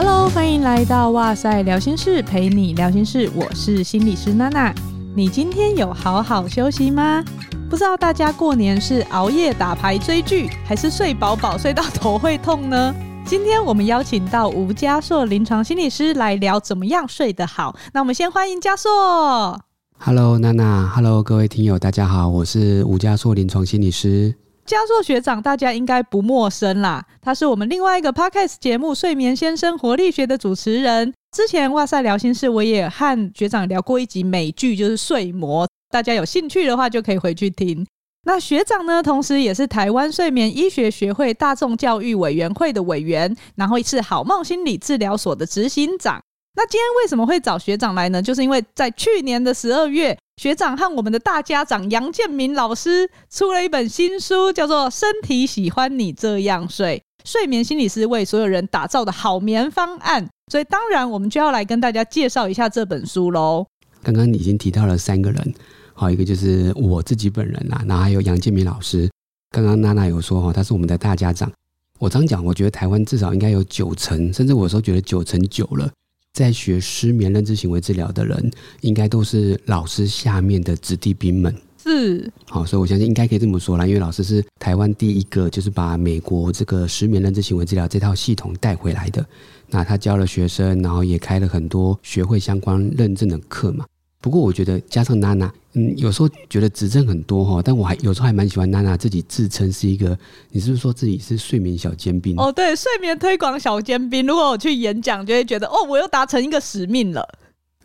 Hello，欢迎来到哇塞聊心室，陪你聊心事，我是心理师娜娜。你今天有好好休息吗？不知道大家过年是熬夜打牌追剧，还是睡饱饱睡到头会痛呢？今天我们邀请到吴佳硕临床心理师来聊怎么样睡得好。那我们先欢迎佳硕。Hello，娜娜，Hello，各位听友，大家好，我是吴佳硕临床心理师。佳硕学长大家应该不陌生啦，他是我们另外一个 Podcast 节目《睡眠先生活力学》的主持人。之前哇塞，聊心事我也和学长聊过一集美剧，就是《睡魔》，大家有兴趣的话就可以回去听。那学长呢，同时也是台湾睡眠医学学会大众教育委员会的委员，然后是好梦心理治疗所的执行长。那今天为什么会找学长来呢？就是因为在去年的十二月，学长和我们的大家长杨建明老师出了一本新书，叫做《身体喜欢你这样睡：睡眠心理师为所有人打造的好眠方案》。所以当然，我们就要来跟大家介绍一下这本书喽。刚刚已经提到了三个人。好，一个就是我自己本人啦，然后还有杨建明老师。刚刚娜娜有说哈，他是我们的大家长。我常讲，我觉得台湾至少应该有九成，甚至我有时候觉得九成九了，在学失眠认知行为治疗的人，应该都是老师下面的子弟兵们。是，好，所以我相信应该可以这么说啦，因为老师是台湾第一个，就是把美国这个失眠认知行为治疗这套系统带回来的。那他教了学生，然后也开了很多学会相关认证的课嘛。不过我觉得加上娜娜，嗯，有时候觉得指正很多哈，但我还有时候还蛮喜欢娜娜自己自称是一个，你是不是说自己是睡眠小尖兵？哦，对，睡眠推广小尖兵。如果我去演讲，就会觉得哦，我又达成一个使命了。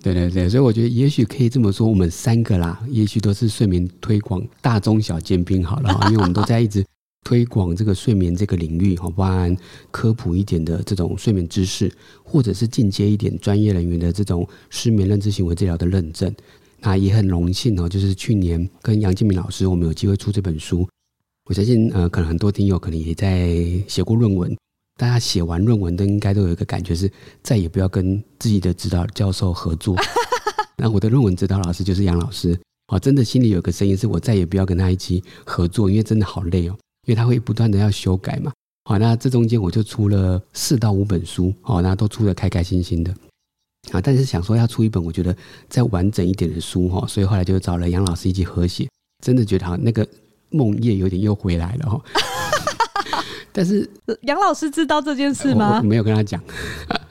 对对对，所以我觉得也许可以这么说，我们三个啦，也许都是睡眠推广大中小尖兵好了，因为我们都在一直。推广这个睡眠这个领域，好，包含科普一点的这种睡眠知识，或者是进阶一点专业人员的这种失眠认知行为治疗的认证。那也很荣幸哦，就是去年跟杨建明老师，我们有机会出这本书。我相信，呃，可能很多听友可能也在写过论文，大家写完论文都应该都有一个感觉是，再也不要跟自己的指导教授合作。那我的论文指导老师就是杨老师，啊，真的心里有个声音，是我再也不要跟他一起合作，因为真的好累哦。因为他会不断的要修改嘛，好，那这中间我就出了四到五本书，好，那都出的开开心心的，啊，但是想说要出一本我觉得再完整一点的书哈，所以后来就找了杨老师一起合写，真的觉得好那个梦魇有点又回来了哈，但是 杨老师知道这件事吗？我，我没有跟他讲，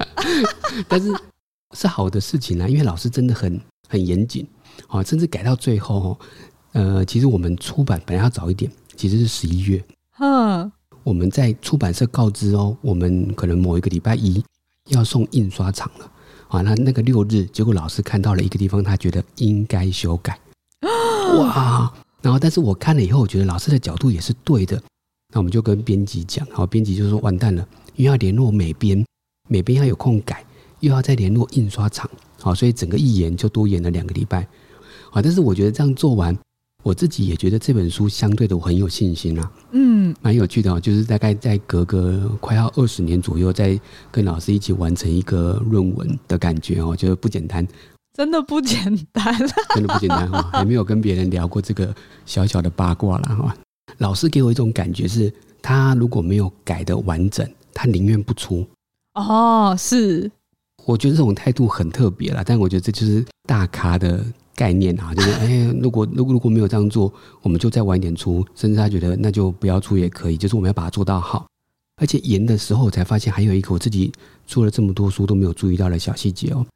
但是是好的事情啊，因为老师真的很很严谨，啊，甚至改到最后，呃，其实我们出版本来要早一点。其实是十一月，嗯，我们在出版社告知哦，我们可能某一个礼拜一要送印刷厂了，啊，那那个六日，结果老师看到了一个地方，他觉得应该修改，哇，然后但是我看了以后，我觉得老师的角度也是对的，那我们就跟编辑讲，然后编辑就说完蛋了，因为要联络美编，美编要有空改，又要再联络印刷厂，好，所以整个一延就多延了两个礼拜，啊，但是我觉得这样做完。我自己也觉得这本书相对的我很有信心啊，嗯，蛮有趣的哦，就是大概在隔个快要二十年左右，再跟老师一起完成一个论文的感觉哦，觉得不简单，真的不简单，真的不简单哈，还没有跟别人聊过这个小小的八卦了哈。老师给我一种感觉是，他如果没有改的完整，他宁愿不出。哦，是，我觉得这种态度很特别了，但我觉得这就是大咖的。概念啊，就是哎，如果如果如果没有这样做，我们就再晚一点出，甚至他觉得那就不要出也可以，就是我们要把它做到好。而且延的时候，我才发现还有一个我自己出了这么多书都没有注意到的小细节哦。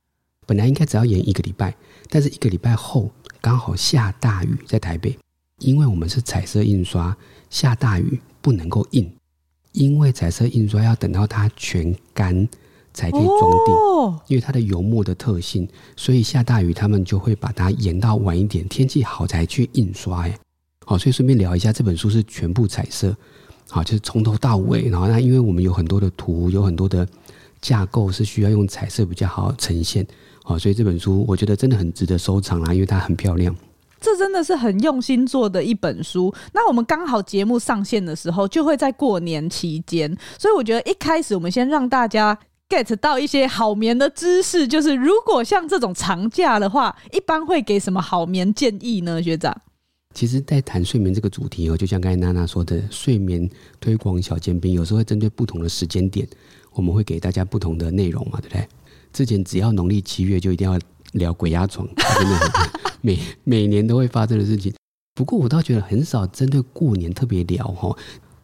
本来应该只要延一个礼拜，但是一个礼拜后刚好下大雨在台北，因为我们是彩色印刷，下大雨不能够印，因为彩色印刷要等到它全干。才可以装订，因为它的油墨的特性，所以下大雨他们就会把它延到晚一点，天气好才去印刷。哎，好，所以顺便聊一下，这本书是全部彩色，好，就是从头到尾。然后那因为我们有很多的图，有很多的架构是需要用彩色比较好呈现，好，所以这本书我觉得真的很值得收藏啦，因为它很漂亮。这真的是很用心做的一本书。那我们刚好节目上线的时候就会在过年期间，所以我觉得一开始我们先让大家。Get 到一些好眠的知识，就是如果像这种长假的话，一般会给什么好眠建议呢？学长，其实，在谈睡眠这个主题哦，就像刚才娜娜说的，睡眠推广小尖兵，有时候会针对不同的时间点，我们会给大家不同的内容嘛，对不对？之前只要农历七月就一定要聊鬼压床，真的很每每年都会发生的事情。不过我倒觉得很少针对过年特别聊哈，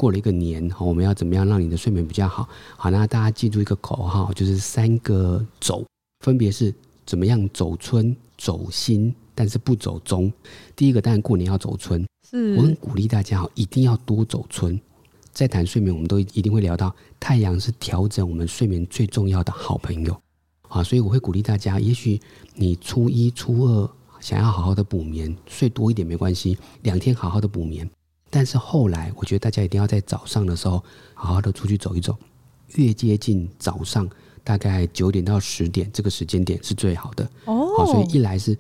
过了一个年哈，我们要怎么样让你的睡眠比较好？好，那大家记住一个口号，就是三个走，分别是怎么样走春、走心。但是不走中。第一个当然过年要走春，是我很鼓励大家哈一定要多走春。在谈睡眠，我们都一定会聊到太阳是调整我们睡眠最重要的好朋友啊，所以我会鼓励大家，也许你初一、初二想要好好的补眠，睡多一点没关系，两天好好的补眠。但是后来，我觉得大家一定要在早上的时候好好的出去走一走，越接近早上，大概九点到十点这个时间点是最好的哦。好，所以一来是。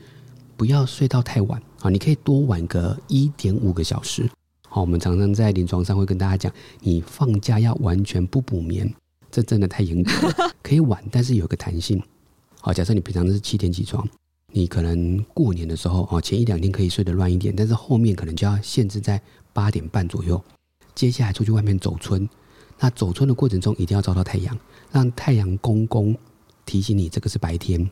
不要睡到太晚啊！你可以多晚个一点五个小时。好，我们常常在临床上会跟大家讲，你放假要完全不补眠，这真的太严格了。可以晚，但是有个弹性。好，假设你平常是七点起床，你可能过年的时候啊，前一两天可以睡得乱一点，但是后面可能就要限制在八点半左右。接下来出去外面走春，那走春的过程中一定要照到太阳，让太阳公公提醒你这个是白天。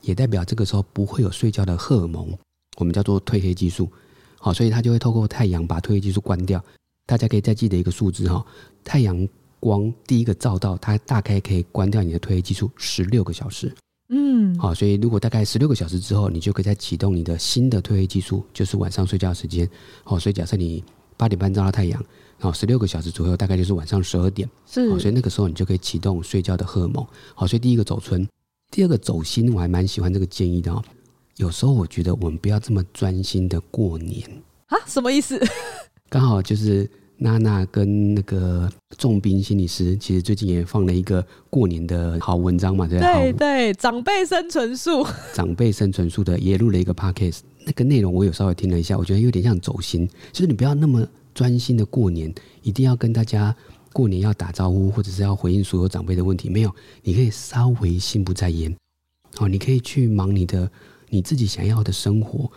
也代表这个时候不会有睡觉的荷尔蒙，我们叫做褪黑激素。好，所以它就会透过太阳把褪黑激素关掉。大家可以再记得一个数字哈，太阳光第一个照到，它大概可以关掉你的褪黑激素十六个小时。嗯，好，所以如果大概十六个小时之后，你就可以再启动你的新的褪黑激素，就是晚上睡觉时间。好，所以假设你八点半照到太阳，然后十六个小时左右，大概就是晚上十二点。是，好，所以那个时候你就可以启动睡觉的荷尔蒙。好，所以第一个走春。第二个走心，我还蛮喜欢这个建议的哦。有时候我觉得我们不要这么专心的过年啊，什么意思？刚好就是娜娜跟那个重兵心理师，其实最近也放了一个过年的好文章嘛，对？对对，长辈生存术，长辈生存术的也录了一个 podcast，那个内容我有稍微听了一下，我觉得有点像走心，就是你不要那么专心的过年，一定要跟大家。过年要打招呼，或者是要回应所有长辈的问题，没有，你可以稍微心不在焉，哦，你可以去忙你的你自己想要的生活。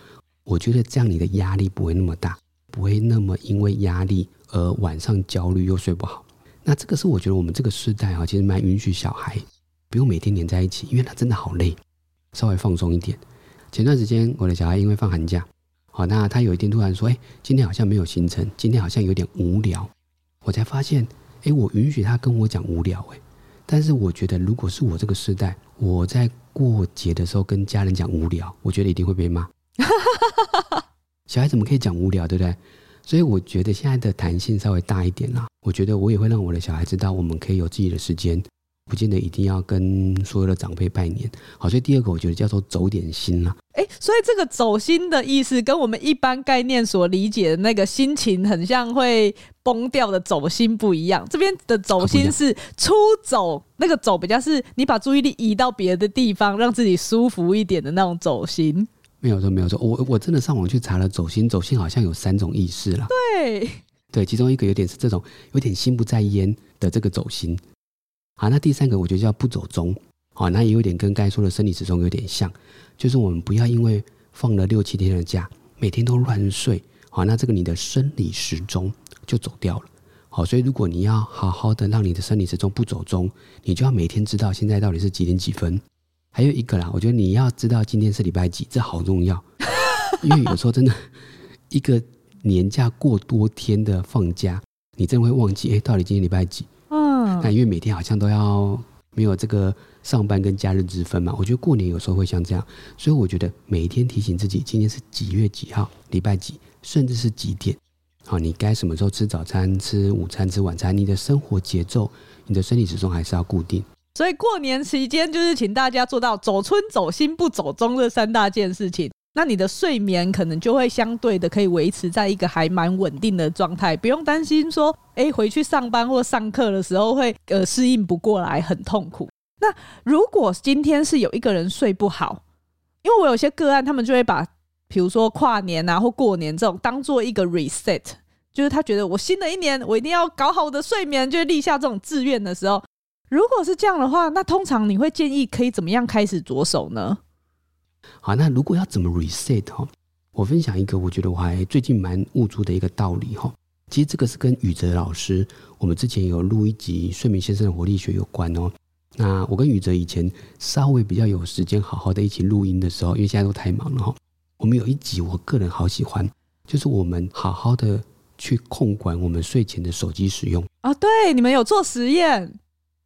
我觉得这样你的压力不会那么大，不会那么因为压力而晚上焦虑又睡不好。那这个是我觉得我们这个时代啊，其实蛮允许小孩不用每天黏在一起，因为他真的好累，稍微放松一点。前段时间我的小孩因为放寒假，好，那他有一天突然说：“哎，今天好像没有行程，今天好像有点无聊。”我才发现。哎，我允许他跟我讲无聊哎，但是我觉得如果是我这个时代，我在过节的时候跟家人讲无聊，我觉得一定会被骂。小孩怎么可以讲无聊，对不对？所以我觉得现在的弹性稍微大一点啦。我觉得我也会让我的小孩知道，我们可以有自己的时间。不见得一定要跟所有的长辈拜年，好，所以第二个我觉得叫做走点心啦。哎，所以这个走心的意思跟我们一般概念所理解的那个心情很像会崩掉的走心不一样。这边的走心是出走，那个走比较是你把注意力移到别的地方，让自己舒服一点的那种走心。没有错，没有错，我我真的上网去查了走心，走心好像有三种意思啦。对对，其中一个有点是这种有点心不在焉的这个走心。好，那第三个我觉得叫不走中，好，那也有点跟刚才说的生理时钟有点像，就是我们不要因为放了六七天的假，每天都乱睡，好，那这个你的生理时钟就走掉了，好，所以如果你要好好的让你的生理时钟不走钟，你就要每天知道现在到底是几点几分。还有一个啦，我觉得你要知道今天是礼拜几，这好重要，因为有时候真的一个年假过多天的放假，你真的会忘记，哎，到底今天礼拜几？嗯那因为每天好像都要没有这个上班跟假日之分嘛，我觉得过年有时候会像这样，所以我觉得每一天提醒自己今天是几月几号，礼拜几，甚至是几点，好，你该什么时候吃早餐、吃午餐、吃晚餐，你的生活节奏、你的身体始终还是要固定。所以过年期间就是请大家做到走春、走心、不走中这三大件事情。那你的睡眠可能就会相对的可以维持在一个还蛮稳定的状态，不用担心说，哎，回去上班或上课的时候会呃适应不过来，很痛苦。那如果今天是有一个人睡不好，因为我有些个案，他们就会把比如说跨年啊或过年这种当做一个 reset，就是他觉得我新的一年我一定要搞好我的睡眠，就立下这种志愿的时候，如果是这样的话，那通常你会建议可以怎么样开始着手呢？好，那如果要怎么 reset 哈？我分享一个我觉得我还最近蛮悟出的一个道理哈。其实这个是跟宇哲老师，我们之前有录一集《睡眠先生的活力学》有关哦。那我跟宇哲以前稍微比较有时间好好的一起录音的时候，因为现在都太忙了哈。我们有一集我个人好喜欢，就是我们好好的去控管我们睡前的手机使用啊。对，你们有做实验？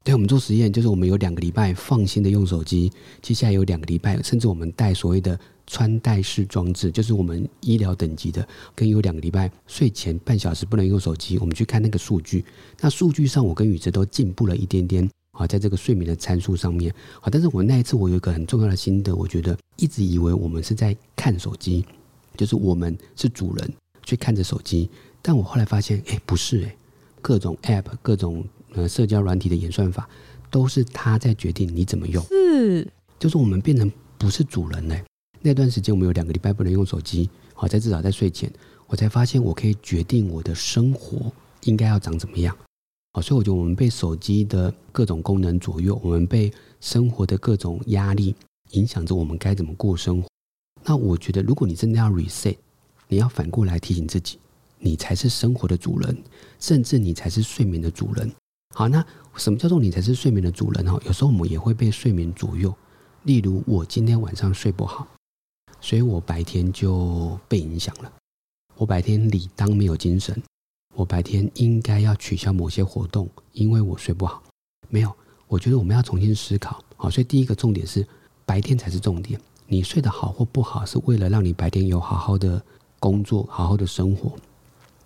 对，我们做实验，就是我们有两个礼拜放心的用手机，接下来有两个礼拜，甚至我们带所谓的。穿戴式装置就是我们医疗等级的，跟有两个礼拜睡前半小时不能用手机。我们去看那个数据，那数据上我跟宇哲都进步了一点点啊，在这个睡眠的参数上面啊。但是我那一次我有一个很重要的心得，我觉得一直以为我们是在看手机，就是我们是主人去看着手机，但我后来发现，哎，不是哎，各种 App、各种呃社交软体的演算法，都是他在决定你怎么用，是，就是我们变成不是主人嘞。那段时间我们有两个礼拜不能用手机，好在至少在睡前，我才发现我可以决定我的生活应该要长怎么样。好，所以我觉得我们被手机的各种功能左右，我们被生活的各种压力影响着，我们该怎么过生活。那我觉得，如果你真的要 reset，你要反过来提醒自己，你才是生活的主人，甚至你才是睡眠的主人。好，那什么叫做你才是睡眠的主人？哈，有时候我们也会被睡眠左右。例如，我今天晚上睡不好。所以我白天就被影响了。我白天理当没有精神，我白天应该要取消某些活动，因为我睡不好。没有，我觉得我们要重新思考。好，所以第一个重点是白天才是重点。你睡得好或不好，是为了让你白天有好好的工作、好好的生活。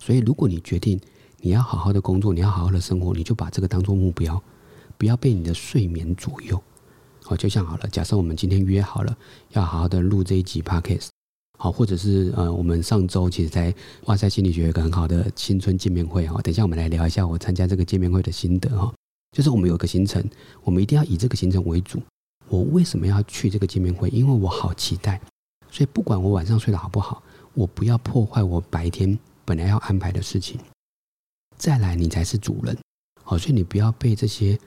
所以，如果你决定你要好好的工作，你要好好的生活，你就把这个当做目标，不要被你的睡眠左右。哦，就像好了，假设我们今天约好了，要好好的录这一集 podcast，好，或者是呃，我们上周其实，在哇塞心理学有个很好的新春见面会哈，等一下我们来聊一下我参加这个见面会的心得哈。就是我们有个行程，我们一定要以这个行程为主。我为什么要去这个见面会？因为我好期待，所以不管我晚上睡得好不好，我不要破坏我白天本来要安排的事情。再来，你才是主人，好，所以你不要被这些。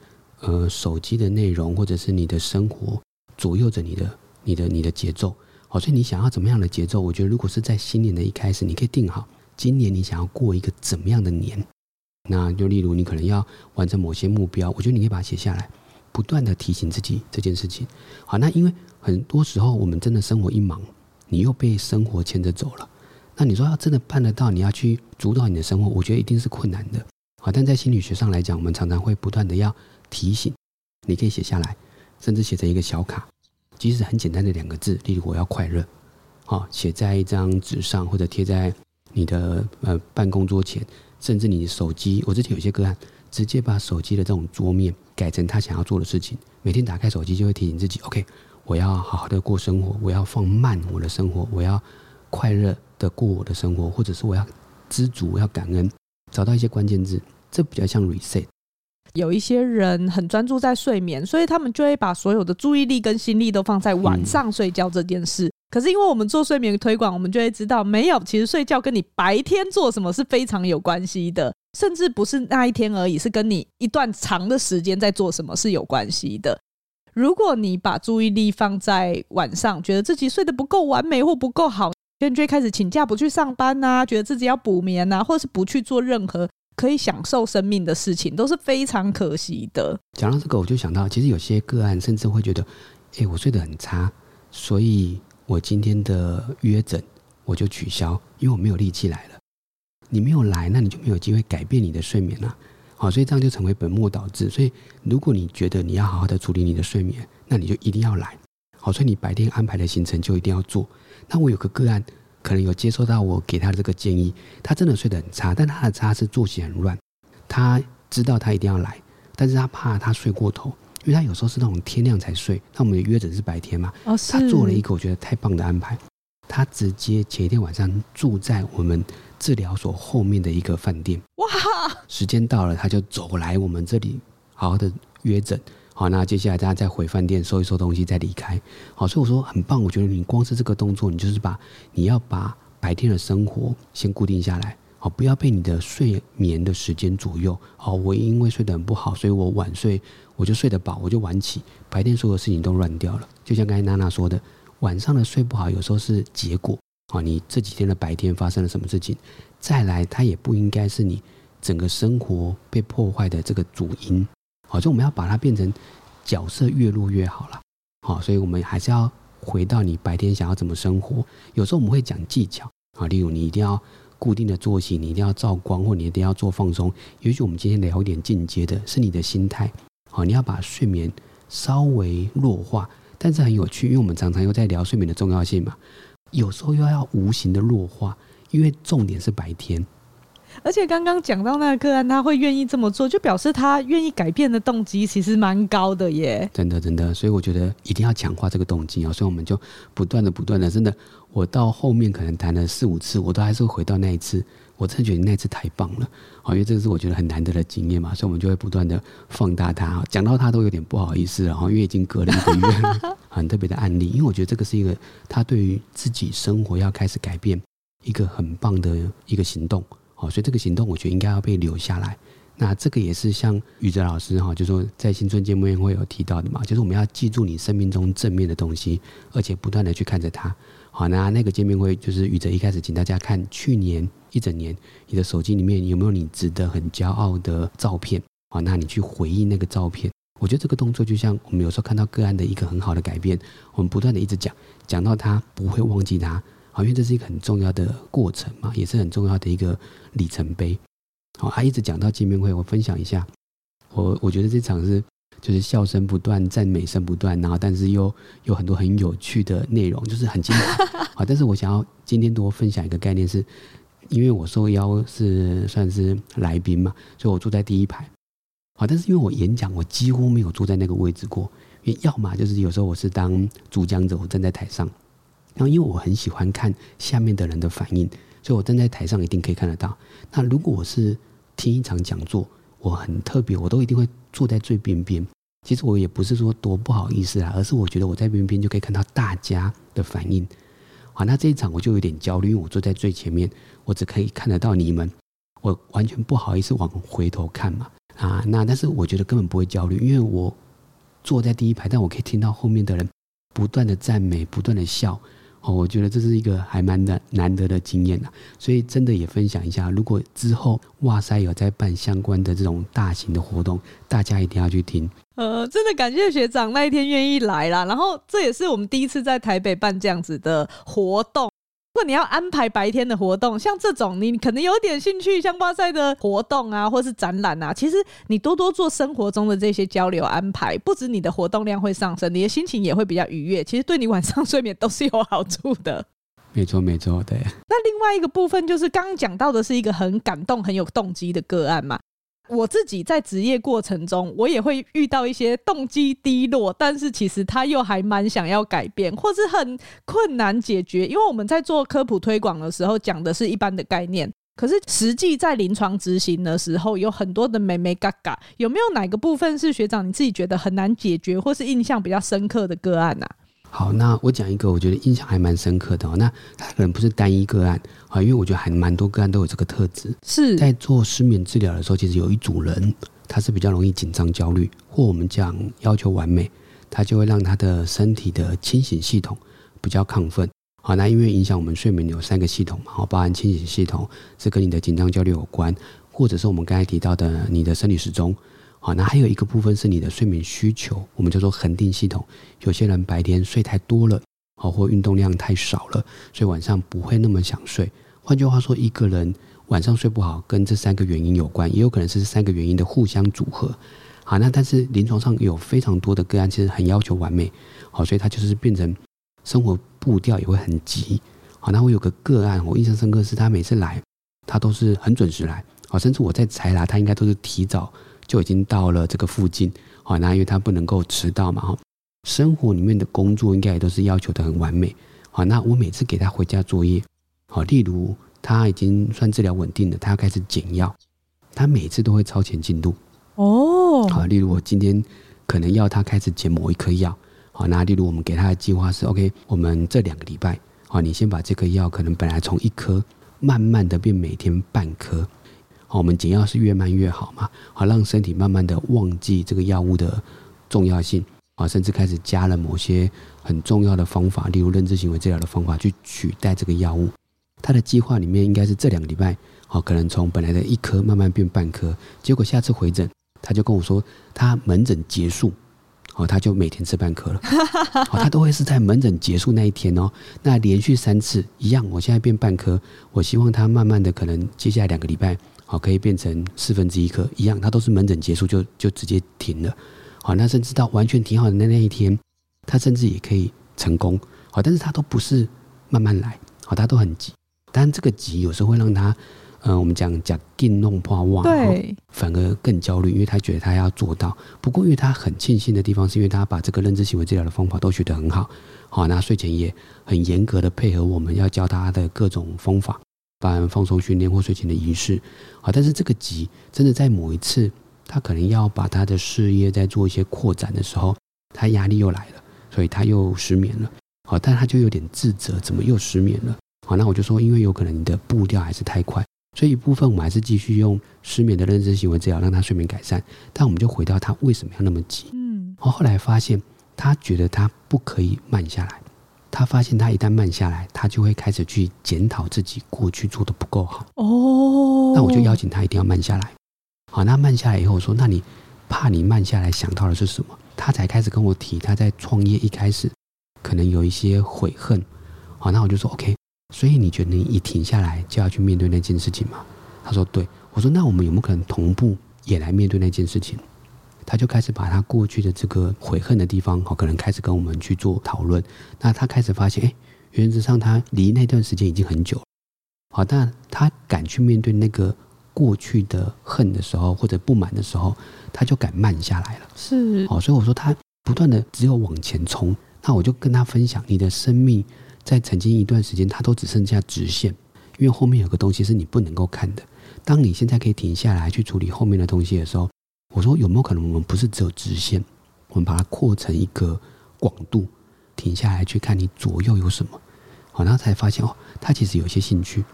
呃，手机的内容或者是你的生活左右着你的、你的、你的节奏。好，所以你想要怎么样的节奏？我觉得如果是在新年的一开始，你可以定好今年你想要过一个怎么样的年。那就例如你可能要完成某些目标，我觉得你可以把它写下来，不断的提醒自己这件事情。好，那因为很多时候我们真的生活一忙，你又被生活牵着走了。那你说要真的办得到，你要去主导你的生活，我觉得一定是困难的。好，但在心理学上来讲，我们常常会不断的要。提醒，你可以写下来，甚至写成一个小卡，即使很简单的两个字，例如我要快乐，好，写在一张纸上或者贴在你的呃办公桌前，甚至你的手机。我之前有些个案，直接把手机的这种桌面改成他想要做的事情，每天打开手机就会提醒自己，OK，我要好好的过生活，我要放慢我的生活，我要快乐的过我的生活，或者是我要知足，要感恩，找到一些关键字，这比较像 reset。有一些人很专注在睡眠，所以他们就会把所有的注意力跟心力都放在晚上睡觉这件事。可是因为我们做睡眠推广，我们就会知道，没有，其实睡觉跟你白天做什么是非常有关系的，甚至不是那一天而已，是跟你一段长的时间在做什么是有关系的。如果你把注意力放在晚上，觉得自己睡得不够完美或不够好，就会开始请假不去上班呐、啊，觉得自己要补眠呐、啊，或是不去做任何。可以享受生命的事情都是非常可惜的。讲到这个，我就想到，其实有些个案甚至会觉得，哎，我睡得很差，所以我今天的约诊我就取消，因为我没有力气来了。你没有来，那你就没有机会改变你的睡眠了。好，所以这样就成为本末倒置。所以，如果你觉得你要好好的处理你的睡眠，那你就一定要来。好，所以你白天安排的行程就一定要做。那我有个个案。可能有接受到我给他的这个建议，他真的睡得很差，但他的差是作息很乱。他知道他一定要来，但是他怕他睡过头，因为他有时候是那种天亮才睡。那我们的约诊是白天嘛？哦，他做了一个我觉得太棒的安排，他直接前一天晚上住在我们治疗所后面的一个饭店。哇！时间到了，他就走来我们这里好好的约诊。好，那接下来大家再回饭店收一收东西再离开。好，所以我说很棒。我觉得你光是这个动作，你就是把你要把白天的生活先固定下来。好，不要被你的睡眠的时间左右。好，我因为睡得很不好，所以我晚睡，我就睡得饱，我就晚起，白天所有事情都乱掉了。就像刚才娜娜说的，晚上的睡不好有时候是结果。好，你这几天的白天发生了什么事情？再来，它也不应该是你整个生活被破坏的这个主因。好，所以我们要把它变成角色越弱越好了。好，所以我们还是要回到你白天想要怎么生活。有时候我们会讲技巧啊，例如你一定要固定的作息，你一定要照光，或你一定要做放松。也许我们今天聊一点进阶的是你的心态。好，你要把睡眠稍微弱化，但是很有趣，因为我们常常又在聊睡眠的重要性嘛。有时候又要无形的弱化，因为重点是白天。而且刚刚讲到那个个案，他会愿意这么做，就表示他愿意改变的动机其实蛮高的耶。真的，真的，所以我觉得一定要强化这个动机啊！所以我们就不断的、不断的，真的，我到后面可能谈了四五次，我都还是会回到那一次。我真的觉得那次太棒了啊！因为这个是我觉得很难得的经验嘛，所以我们就会不断的放大它，讲到他都有点不好意思，然后因为已经隔了一个月，很 特别的案例。因为我觉得这个是一个他对于自己生活要开始改变一个很棒的一个行动。好，所以这个行动我觉得应该要被留下来。那这个也是像宇哲老师哈，就说在新春见面会有提到的嘛，就是我们要记住你生命中正面的东西，而且不断的去看着它。好，那那个见面会就是宇哲一开始请大家看去年一整年你的手机里面有没有你值得很骄傲的照片。好，那你去回忆那个照片。我觉得这个动作就像我们有时候看到个案的一个很好的改变，我们不断的一直讲，讲到他不会忘记他。好，因为这是一个很重要的过程嘛，也是很重要的一个里程碑。好，他一直讲到见面会，我分享一下。我我觉得这场是。就是笑声不断，赞美声不断，然后但是又有很多很有趣的内容，就是很精彩好！但是我想要今天多分享一个概念，是因为我受邀是算是来宾嘛，所以我坐在第一排。好，但是因为我演讲，我几乎没有坐在那个位置过，因为要么就是有时候我是当主讲者，我站在台上，然后因为我很喜欢看下面的人的反应，所以我站在台上一定可以看得到。那如果我是听一场讲座，我很特别，我都一定会坐在最边边。其实我也不是说多不好意思啊，而是我觉得我在边边就可以看到大家的反应。好，那这一场我就有点焦虑，因为我坐在最前面，我只可以看得到你们，我完全不好意思往回头看嘛。啊，那但是我觉得根本不会焦虑，因为我坐在第一排，但我可以听到后面的人不断的赞美，不断的笑。哦，我觉得这是一个还蛮的难得的经验呐，所以真的也分享一下，如果之后哇塞有在办相关的这种大型的活动，大家一定要去听。呃，真的感谢学长那一天愿意来啦，然后这也是我们第一次在台北办这样子的活动。如果你要安排白天的活动，像这种你可能有点兴趣，像哇塞的活动啊，或是展览啊，其实你多多做生活中的这些交流安排，不止你的活动量会上升，你的心情也会比较愉悦，其实对你晚上睡眠都是有好处的。没错，没错，对。那另外一个部分就是刚刚讲到的是一个很感动、很有动机的个案嘛。我自己在职业过程中，我也会遇到一些动机低落，但是其实他又还蛮想要改变，或是很困难解决。因为我们在做科普推广的时候，讲的是一般的概念，可是实际在临床执行的时候，有很多的美眉嘎嘎。有没有哪个部分是学长你自己觉得很难解决，或是印象比较深刻的个案呢、啊？好，那我讲一个我觉得印象还蛮深刻的哦。那它可能不是单一个案啊，因为我觉得还蛮多个案都有这个特质。是在做失眠治疗的时候，其实有一组人他是比较容易紧张、焦虑，或我们讲要求完美，他就会让他的身体的清醒系统比较亢奋。好，那因为影响我们睡眠有三个系统嘛，好，包含清醒系统是跟你的紧张、焦虑有关，或者是我们刚才提到的你的生理时钟。好，那还有一个部分是你的睡眠需求，我们叫做恒定系统。有些人白天睡太多了，好，或运动量太少了，所以晚上不会那么想睡。换句话说，一个人晚上睡不好，跟这三个原因有关，也有可能是三个原因的互相组合。好，那但是临床上有非常多的个案，其实很要求完美，好，所以他就是变成生活步调也会很急。好，那我有个个案，我印象深刻是他每次来，他都是很准时来，好，甚至我在才拿，他应该都是提早。就已经到了这个附近，好，那因为他不能够迟到嘛，哈，生活里面的工作应该也都是要求的很完美，好，那我每次给他回家作业，好，例如他已经算治疗稳定了，他要开始减药，他每次都会超前进度，哦，好，例如我今天可能要他开始减某一颗药，好，那例如我们给他的计划是，OK，我们这两个礼拜，好，你先把这颗药可能本来从一颗慢慢的变每天半颗。我们减药是越慢越好嘛，好，让身体慢慢的忘记这个药物的重要性啊，甚至开始加了某些很重要的方法，例如认知行为治疗的方法去取代这个药物。他的计划里面应该是这两个礼拜，好，可能从本来的一颗慢慢变半颗。结果下次回诊，他就跟我说，他门诊结束，哦，他就每天吃半颗了。哦，他都会是在门诊结束那一天哦。那连续三次一样，我现在变半颗，我希望他慢慢的，可能接下来两个礼拜，好，可以变成四分之一颗，一样，他都是门诊结束就就直接停了。好，那甚至到完全停好的那那一天，他甚至也可以成功。好，但是他都不是慢慢来，好，他都很急。但这个急有时候会让他，嗯、呃，我们讲讲劲弄破袜，对，反而更焦虑，因为他觉得他要做到。不过，因为他很庆幸的地方，是因为他把这个认知行为治疗的方法都学得很好，好，那睡前也很严格的配合我们要教他的各种方法，包含放松训练或睡前的仪式，好，但是这个急真的在某一次，他可能要把他的事业在做一些扩展的时候，他压力又来了，所以他又失眠了，好，但他就有点自责，怎么又失眠了？好，那我就说，因为有可能你的步调还是太快，所以一部分我们还是继续用失眠的认知行为治疗，让他睡眠改善。但我们就回到他为什么要那么急？嗯，我后来发现他觉得他不可以慢下来，他发现他一旦慢下来，他就会开始去检讨自己过去做的不够好。哦，那我就邀请他一定要慢下来。好，那慢下来以后，我说，那你怕你慢下来想到的是什么？他才开始跟我提他在创业一开始可能有一些悔恨。好，那我就说 OK。所以你觉得你一停下来就要去面对那件事情吗？他说对。我说那我们有没有可能同步也来面对那件事情？他就开始把他过去的这个悔恨的地方，好，可能开始跟我们去做讨论。那他开始发现，哎，原则上他离那段时间已经很久了。好，但他敢去面对那个过去的恨的时候，或者不满的时候，他就敢慢下来了。是。好，所以我说他不断的只有往前冲。那我就跟他分享，你的生命。在曾经一段时间，它都只剩下直线，因为后面有个东西是你不能够看的。当你现在可以停下来去处理后面的东西的时候，我说有没有可能我们不是只有直线，我们把它扩成一个广度，停下来去看你左右有什么？好，然后才发现哦，他其实有些兴趣。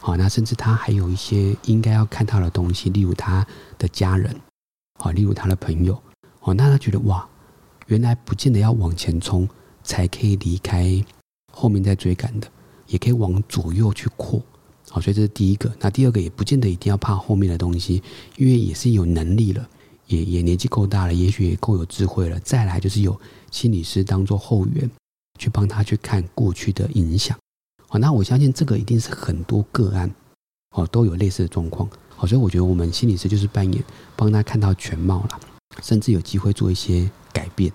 好，那甚至他还有一些应该要看到的东西，例如他的家人，好，例如他的朋友。哦，那他觉得哇，原来不见得要往前冲才可以离开。后面在追赶的，也可以往左右去扩，好，所以这是第一个。那第二个也不见得一定要怕后面的东西，因为也是有能力了，也也年纪够大了，也许也够有智慧了。再来就是有心理师当做后援，去帮他去看过去的影响。好，那我相信这个一定是很多个案，哦，都有类似的状况。好，所以我觉得我们心理师就是扮演帮他看到全貌了，甚至有机会做一些改变。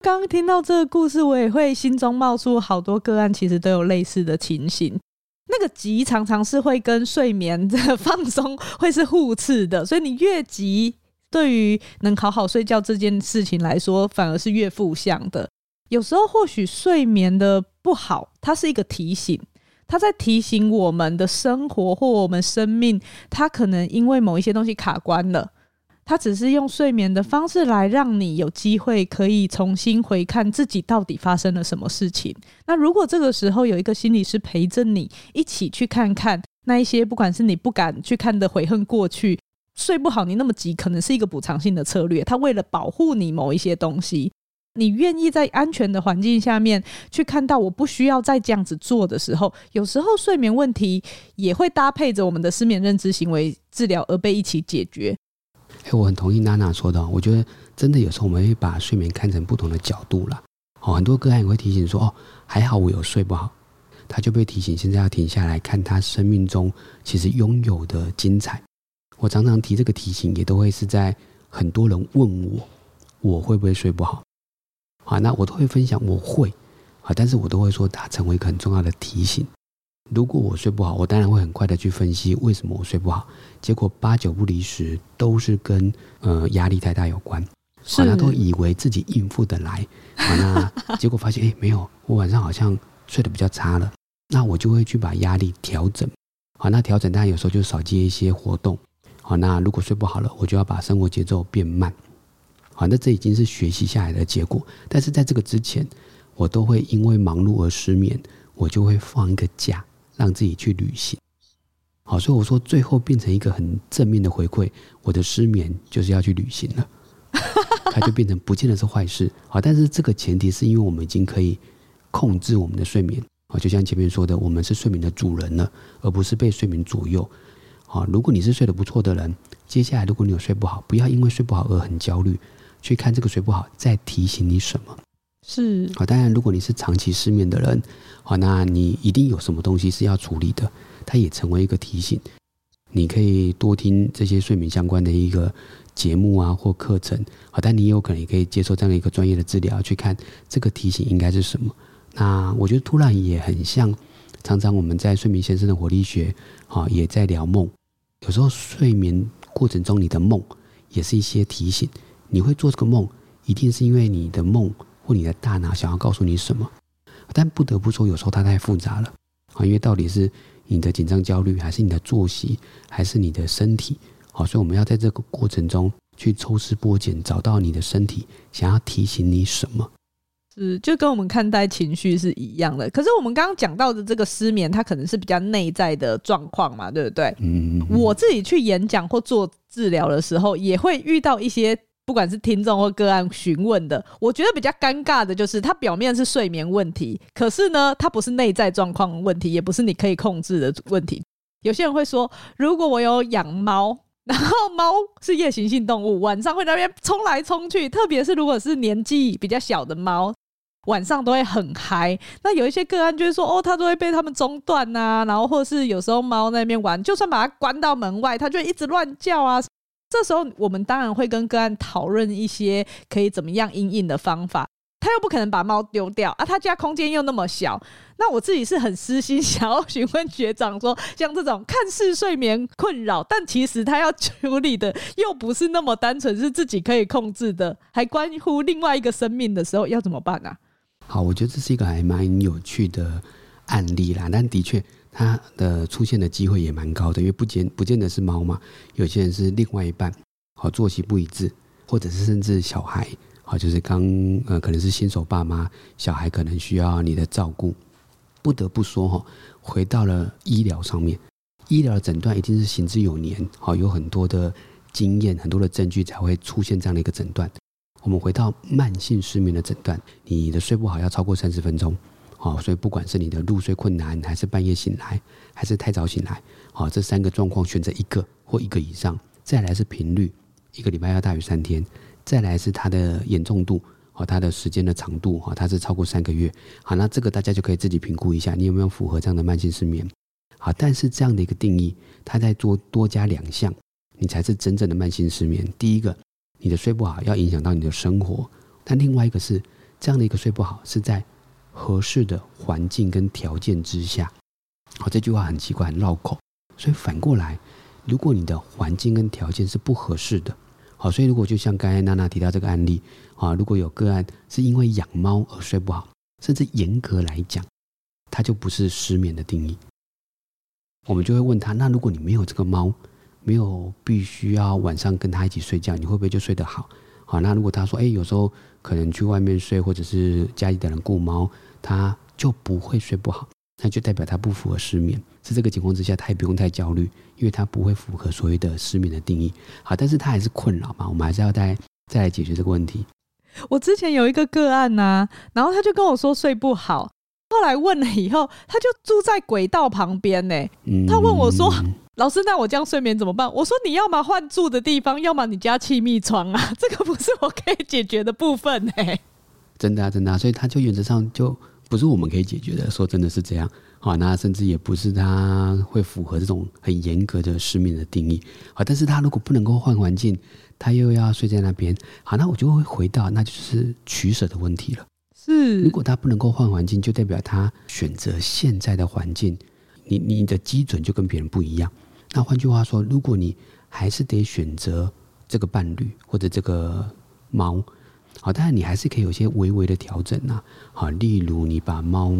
刚刚听到这个故事，我也会心中冒出好多个案，其实都有类似的情形。那个急常常是会跟睡眠的 放松会是互斥的，所以你越急，对于能好好睡觉这件事情来说，反而是越负向的。有时候或许睡眠的不好，它是一个提醒，它在提醒我们的生活或我们生命，它可能因为某一些东西卡关了。他只是用睡眠的方式来让你有机会可以重新回看自己到底发生了什么事情。那如果这个时候有一个心理师陪着你一起去看看那一些，不管是你不敢去看的悔恨过去，睡不好你那么急，可能是一个补偿性的策略。他为了保护你某一些东西，你愿意在安全的环境下面去看到我不需要再这样子做的时候，有时候睡眠问题也会搭配着我们的失眠认知行为治疗而被一起解决。哎，我很同意娜娜说的，我觉得真的有时候我们会把睡眠看成不同的角度了。哦，很多个案也会提醒说，哦，还好我有睡不好，他就被提醒现在要停下来看他生命中其实拥有的精彩。我常常提这个提醒，也都会是在很多人问我，我会不会睡不好？好，那我都会分享我会，啊，但是我都会说它成为一个很重要的提醒。如果我睡不好，我当然会很快的去分析为什么我睡不好。结果八九不离十都是跟呃压力太大有关。好，那都以为自己应付得来，好，那 结果发现哎没有，我晚上好像睡得比较差了。那我就会去把压力调整。好，那调整当然有时候就少接一些活动。好，那如果睡不好了，我就要把生活节奏变慢。好，那这已经是学习下来的结果。但是在这个之前，我都会因为忙碌而失眠，我就会放一个假。让自己去旅行，好，所以我说最后变成一个很正面的回馈。我的失眠就是要去旅行了，它就变成不见得是坏事。好，但是这个前提是因为我们已经可以控制我们的睡眠。好，就像前面说的，我们是睡眠的主人了，而不是被睡眠左右。好，如果你是睡得不错的人，接下来如果你有睡不好，不要因为睡不好而很焦虑，去看这个睡不好在提醒你什么。是。好，当然如果你是长期失眠的人，好，那你一定有什么东西是要处理的，它也成为一个提醒。你可以多听这些睡眠相关的一个节目啊，或课程，好，但你也有可能也可以接受这样的一个专业的治疗，去看这个提醒应该是什么。那我觉得突然也很像，常常我们在睡眠先生的活力学，啊，也在聊梦。有时候睡眠过程中，你的梦也是一些提醒。你会做这个梦，一定是因为你的梦或你的大脑想要告诉你什么。但不得不说，有时候它太复杂了，啊，因为到底是。你的紧张、焦虑，还是你的作息，还是你的身体？好，所以我们要在这个过程中去抽丝剥茧，找到你的身体想要提醒你什么。是，就跟我们看待情绪是一样的。可是我们刚刚讲到的这个失眠，它可能是比较内在的状况嘛，对不对？嗯，嗯，嗯。我自己去演讲或做治疗的时候，也会遇到一些。不管是听众或个案询问的，我觉得比较尴尬的就是，它表面是睡眠问题，可是呢，它不是内在状况问题，也不是你可以控制的问题。有些人会说，如果我有养猫，然后猫是夜行性动物，晚上会在那边冲来冲去，特别是如果是年纪比较小的猫，晚上都会很嗨。那有一些个案就是说，哦，它都会被他们中断呐、啊，然后或是有时候猫在那边玩，就算把它关到门外，它就一直乱叫啊。这时候，我们当然会跟个案讨论一些可以怎么样因应的方法。他又不可能把猫丢掉啊，他家空间又那么小。那我自己是很私心想要询问学长说，像这种看似睡眠困扰，但其实他要处理的又不是那么单纯，是自己可以控制的，还关乎另外一个生命的时候，要怎么办呢？好，我觉得这是一个还蛮有趣的案例啦，但的确。它的出现的机会也蛮高的，因为不见不见得是猫嘛，有些人是另外一半，好作息不一致，或者是甚至小孩，好就是刚呃可能是新手爸妈，小孩可能需要你的照顾。不得不说哈，回到了医疗上面，医疗诊断一定是行之有年，好有很多的经验，很多的证据才会出现这样的一个诊断。我们回到慢性失眠的诊断，你的睡不好要超过三十分钟。好，所以不管是你的入睡困难，还是半夜醒来，还是太早醒来，好，这三个状况选择一个或一个以上，再来是频率，一个礼拜要大于三天，再来是它的严重度，好，它的时间的长度，哈，它是超过三个月，好，那这个大家就可以自己评估一下，你有没有符合这样的慢性失眠，好，但是这样的一个定义，它再多多加两项，你才是真正的慢性失眠。第一个，你的睡不好要影响到你的生活，但另外一个是这样的一个睡不好是在。合适的环境跟条件之下，好，这句话很奇怪，很绕口。所以反过来，如果你的环境跟条件是不合适的，好，所以如果就像刚才娜娜提到这个案例，啊，如果有个案是因为养猫而睡不好，甚至严格来讲，它就不是失眠的定义。我们就会问他，那如果你没有这个猫，没有必须要晚上跟他一起睡觉，你会不会就睡得好？好，那如果他说，哎，有时候可能去外面睡，或者是家里的人顾猫，他就不会睡不好，那就代表他不符合失眠。在这个情况之下，他也不用太焦虑，因为他不会符合所谓的失眠的定义。好，但是他还是困扰嘛，我们还是要再再来解决这个问题。我之前有一个个案呐、啊，然后他就跟我说睡不好，后来问了以后，他就住在轨道旁边呢。他问我说。嗯老师，那我这样睡眠怎么办？我说你要么换住的地方，要么你加气密床啊，这个不是我可以解决的部分哎。真的啊，真的啊，所以他就原则上就不是我们可以解决的。说真的是这样，好，那甚至也不是他会符合这种很严格的失眠的定义。好，但是他如果不能够换环境，他又要睡在那边，好，那我就会回到那就是取舍的问题了。是，如果他不能够换环境，就代表他选择现在的环境，你你的基准就跟别人不一样。那换句话说，如果你还是得选择这个伴侣或者这个猫，好，当然你还是可以有些微微的调整呐，好，例如你把猫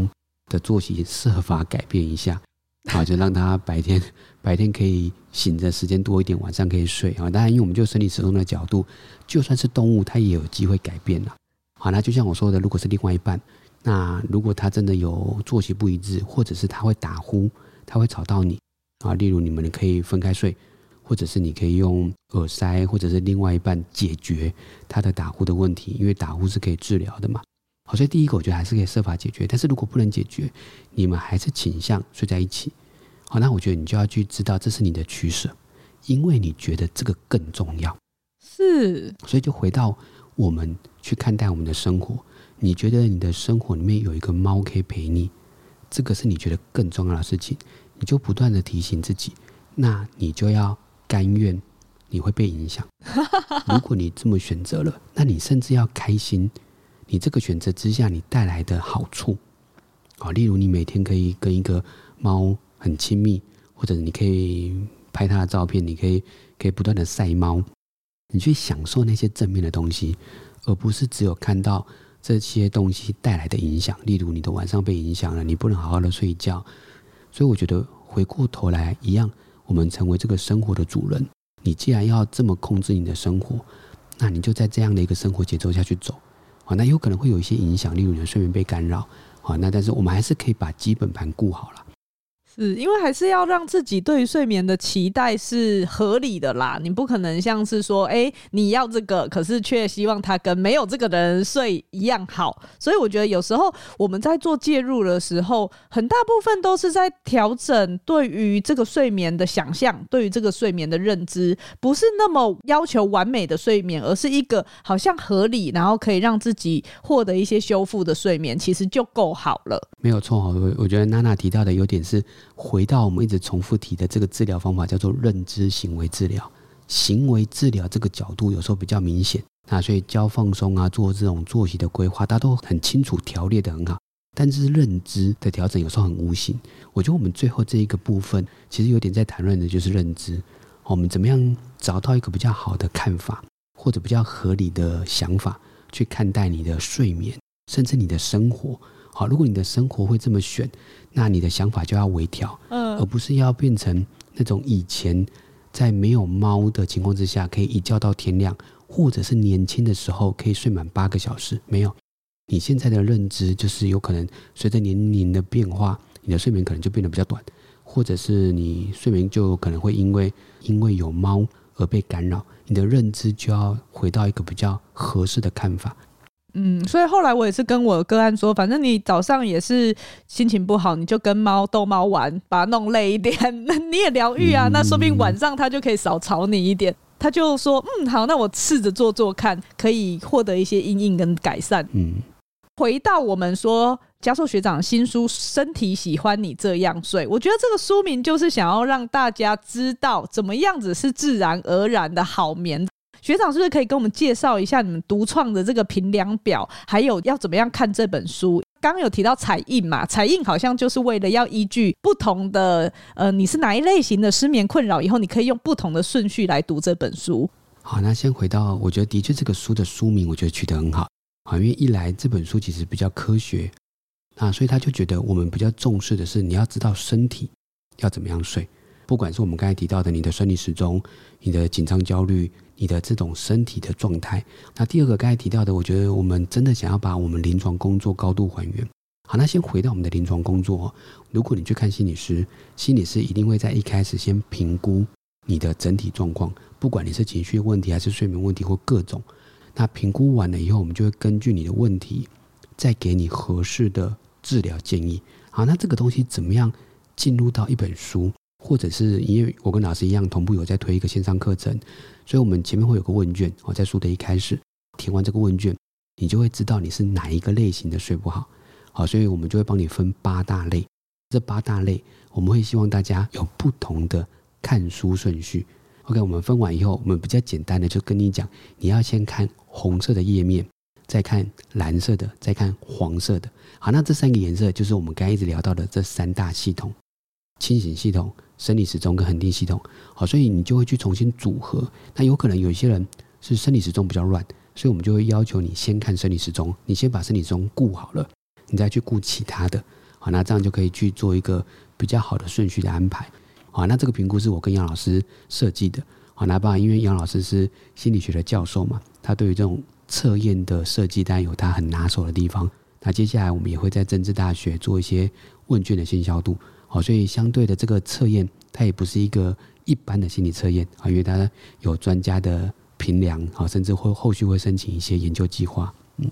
的作息设法改变一下，好，就让它白天 白天可以醒的时间多一点，晚上可以睡啊。当然，因为我们就生理时钟的角度，就算是动物，它也有机会改变了。好，那就像我说的，如果是另外一半，那如果他真的有作息不一致，或者是他会打呼，他会吵到你。啊，例如你们可以分开睡，或者是你可以用耳塞，或者是另外一半解决他的打呼的问题，因为打呼是可以治疗的嘛。好，所以第一个我觉得还是可以设法解决。但是如果不能解决，你们还是倾向睡在一起，好，那我觉得你就要去知道这是你的取舍，因为你觉得这个更重要。是，所以就回到我们去看待我们的生活，你觉得你的生活里面有一个猫可以陪你，这个是你觉得更重要的事情，你就不断的提醒自己，那你就要。甘愿你会被影响。如果你这么选择了，那你甚至要开心。你这个选择之下，你带来的好处，啊，例如你每天可以跟一个猫很亲密，或者你可以拍它的照片，你可以可以不断的晒猫，你去享受那些正面的东西，而不是只有看到这些东西带来的影响。例如你的晚上被影响了，你不能好好的睡觉。所以我觉得回过头来一样。我们成为这个生活的主人。你既然要这么控制你的生活，那你就在这样的一个生活节奏下去走。好，那有可能会有一些影响，例如你的睡眠被干扰。好，那但是我们还是可以把基本盘顾好了。是因为还是要让自己对于睡眠的期待是合理的啦，你不可能像是说，哎，你要这个，可是却希望他跟没有这个人睡一样好。所以我觉得有时候我们在做介入的时候，很大部分都是在调整对于这个睡眠的想象，对于这个睡眠的认知，不是那么要求完美的睡眠，而是一个好像合理，然后可以让自己获得一些修复的睡眠，其实就够好了。没有错，我我觉得娜娜提到的有点是。回到我们一直重复提的这个治疗方法，叫做认知行为治疗。行为治疗这个角度有时候比较明显，那所以教放松啊，做这种作息的规划，大家都很清楚，条列得很好。但是认知的调整有时候很无形。我觉得我们最后这一个部分，其实有点在谈论的就是认知。我们怎么样找到一个比较好的看法，或者比较合理的想法，去看待你的睡眠，甚至你的生活。好，如果你的生活会这么选，那你的想法就要微调，嗯，而不是要变成那种以前在没有猫的情况之下可以一觉到天亮，或者是年轻的时候可以睡满八个小时。没有，你现在的认知就是有可能随着年龄的变化，你的睡眠可能就变得比较短，或者是你睡眠就可能会因为因为有猫而被干扰，你的认知就要回到一个比较合适的看法。嗯，所以后来我也是跟我的个案说，反正你早上也是心情不好，你就跟猫逗猫玩，把它弄累一点，那你也疗愈啊。那说不定晚上它就可以少吵你一点。他就说，嗯，好，那我试着做做看，可以获得一些阴影跟改善。嗯，回到我们说嘉硕学长新书《身体喜欢你这样睡》，我觉得这个书名就是想要让大家知道怎么样子是自然而然的好眠。学长是不是可以跟我们介绍一下你们独创的这个评量表，还有要怎么样看这本书？刚刚有提到彩印嘛，彩印好像就是为了要依据不同的呃，你是哪一类型的失眠困扰，以后你可以用不同的顺序来读这本书。好，那先回到，我觉得的确这个书的书名我觉得取得很好啊，因为一来这本书其实比较科学啊，所以他就觉得我们比较重视的是你要知道身体要怎么样睡，不管是我们刚才提到的你的生理时钟、你的紧张焦虑。你的这种身体的状态。那第二个刚才提到的，我觉得我们真的想要把我们临床工作高度还原。好，那先回到我们的临床工作。如果你去看心理师，心理师一定会在一开始先评估你的整体状况，不管你是情绪问题还是睡眠问题或各种。那评估完了以后，我们就会根据你的问题，再给你合适的治疗建议。好，那这个东西怎么样进入到一本书？或者是因为我跟老师一样，同步有在推一个线上课程，所以我们前面会有个问卷哦，在书的一开始填完这个问卷，你就会知道你是哪一个类型的睡不好，好，所以我们就会帮你分八大类，这八大类我们会希望大家有不同的看书顺序。OK，我们分完以后，我们比较简单的就跟你讲，你要先看红色的页面，再看蓝色的，再看黄色的。好，那这三个颜色就是我们刚才一直聊到的这三大系统，清醒系统。生理时钟跟恒定系统，好，所以你就会去重新组合。那有可能有些人是生理时钟比较乱，所以我们就会要求你先看生理时钟，你先把生理时钟顾好了，你再去顾其他的。好，那这样就可以去做一个比较好的顺序的安排。好，那这个评估是我跟杨老师设计的。好，那爸，因为杨老师是心理学的教授嘛，他对于这种测验的设计当然有他很拿手的地方。那接下来我们也会在政治大学做一些问卷的先消度。好，所以相对的这个测验，它也不是一个一般的心理测验啊，因为它有专家的评量啊，甚至会后续会申请一些研究计划。嗯，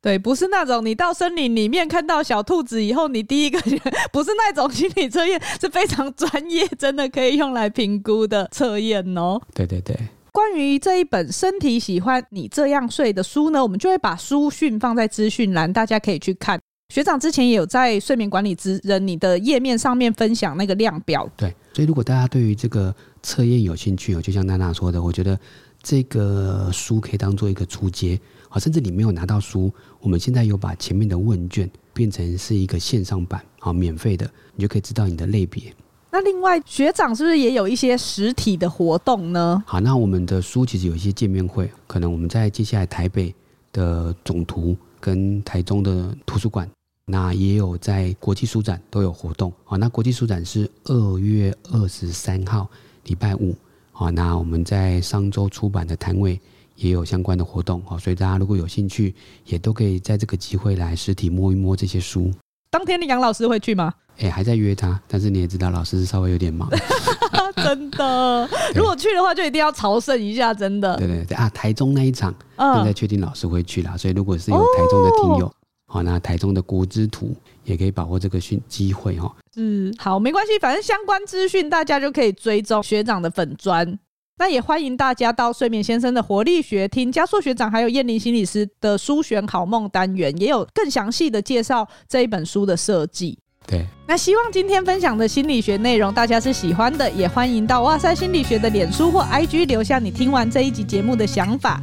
对，不是那种你到森林里面看到小兔子以后，你第一个 不是那种心理测验，是非常专业，真的可以用来评估的测验哦。对对对。关于这一本《身体喜欢你这样睡》的书呢，我们就会把书讯放在资讯栏，大家可以去看。学长之前也有在睡眠管理之人你的页面上面分享那个量表。对，所以如果大家对于这个测验有兴趣哦，就像娜娜说的，我觉得这个书可以当做一个初阶。好，甚至你没有拿到书，我们现在有把前面的问卷变成是一个线上版，好，免费的，你就可以知道你的类别。那另外，学长是不是也有一些实体的活动呢？好，那我们的书其实有一些见面会，可能我们在接下来台北的总图跟台中的图书馆，那也有在国际书展都有活动。好，那国际书展是二月二十三号礼拜五。好，那我们在商周出版的摊位也有相关的活动。好，所以大家如果有兴趣，也都可以在这个机会来实体摸一摸这些书。当天的杨老师会去吗？哎、欸，还在约他，但是你也知道，老师稍微有点忙。真的，如果去的话，就一定要朝圣一下，真的。对对对啊，台中那一场，现在确定老师会去了，所以如果是有台中的听友，好、哦，那台中的国之图也可以把握这个讯机会哈。嗯，好，没关系，反正相关资讯大家就可以追踪学长的粉砖。那也欢迎大家到睡眠先生的活力学听加速学长还有燕玲心理师的书选好梦单元，也有更详细的介绍这一本书的设计。对，那希望今天分享的心理学内容大家是喜欢的，也欢迎到哇塞心理学的脸书或 IG 留下你听完这一集节目的想法。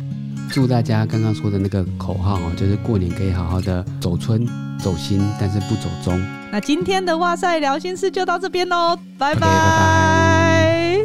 祝大家刚刚说的那个口号哦就是过年可以好好的走春走心但是不走中。那今天的哇塞聊心事就到这边喽拜拜。